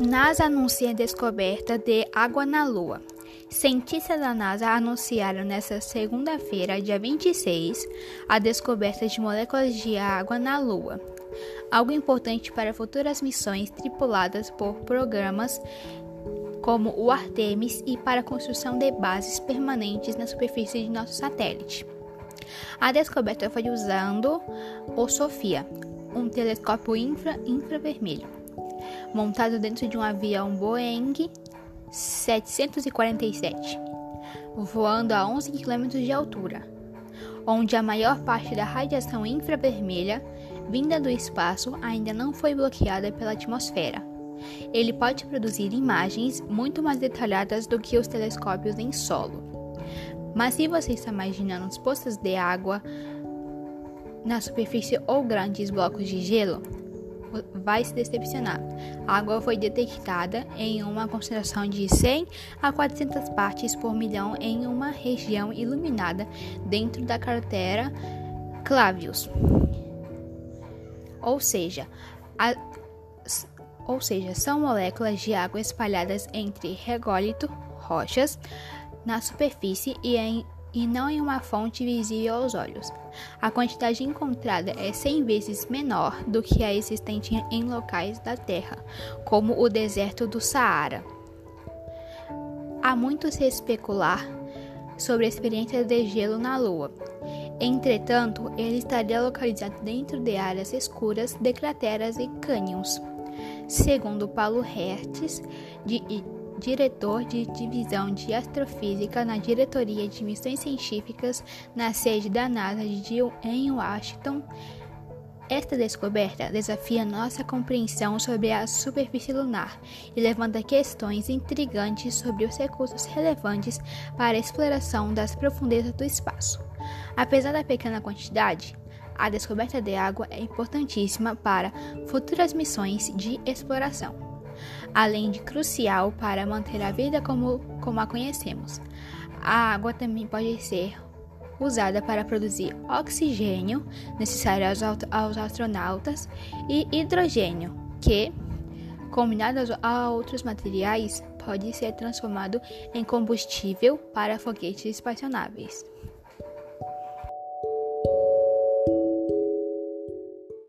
NASA anuncia a descoberta de água na Lua. Cientistas da NASA anunciaram nesta segunda-feira, dia 26, a descoberta de moléculas de água na Lua, algo importante para futuras missões tripuladas por programas como o Artemis e para a construção de bases permanentes na superfície de nosso satélite. A descoberta foi usando o SOFIA, um telescópio infra infravermelho montado dentro de um avião Boeing 747, voando a 11 km de altura, onde a maior parte da radiação infravermelha vinda do espaço ainda não foi bloqueada pela atmosfera. Ele pode produzir imagens muito mais detalhadas do que os telescópios em solo. Mas se você está imaginando os poços de água na superfície ou grandes blocos de gelo, vai se decepcionar. A água foi detectada em uma concentração de 100 a 400 partes por milhão em uma região iluminada dentro da cratera Clavius. Ou seja, a, ou seja, são moléculas de água espalhadas entre rególito, rochas, na superfície e em e não em uma fonte visível aos olhos. A quantidade encontrada é 100 vezes menor do que a existente em locais da Terra, como o deserto do Saara. Há muito se especular sobre a experiência de gelo na Lua. Entretanto, ele estaria localizado dentro de áreas escuras de crateras e cânions. Segundo Paulo Hertz, de diretor de divisão de astrofísica na diretoria de missões científicas na sede da NASA em Washington. Esta descoberta desafia nossa compreensão sobre a superfície lunar e levanta questões intrigantes sobre os recursos relevantes para a exploração das profundezas do espaço. Apesar da pequena quantidade, a descoberta de água é importantíssima para futuras missões de exploração além de crucial para manter a vida como, como a conhecemos. A água também pode ser usada para produzir oxigênio, necessário aos, aos astronautas, e hidrogênio, que, combinado a outros materiais, pode ser transformado em combustível para foguetes espaçonáveis.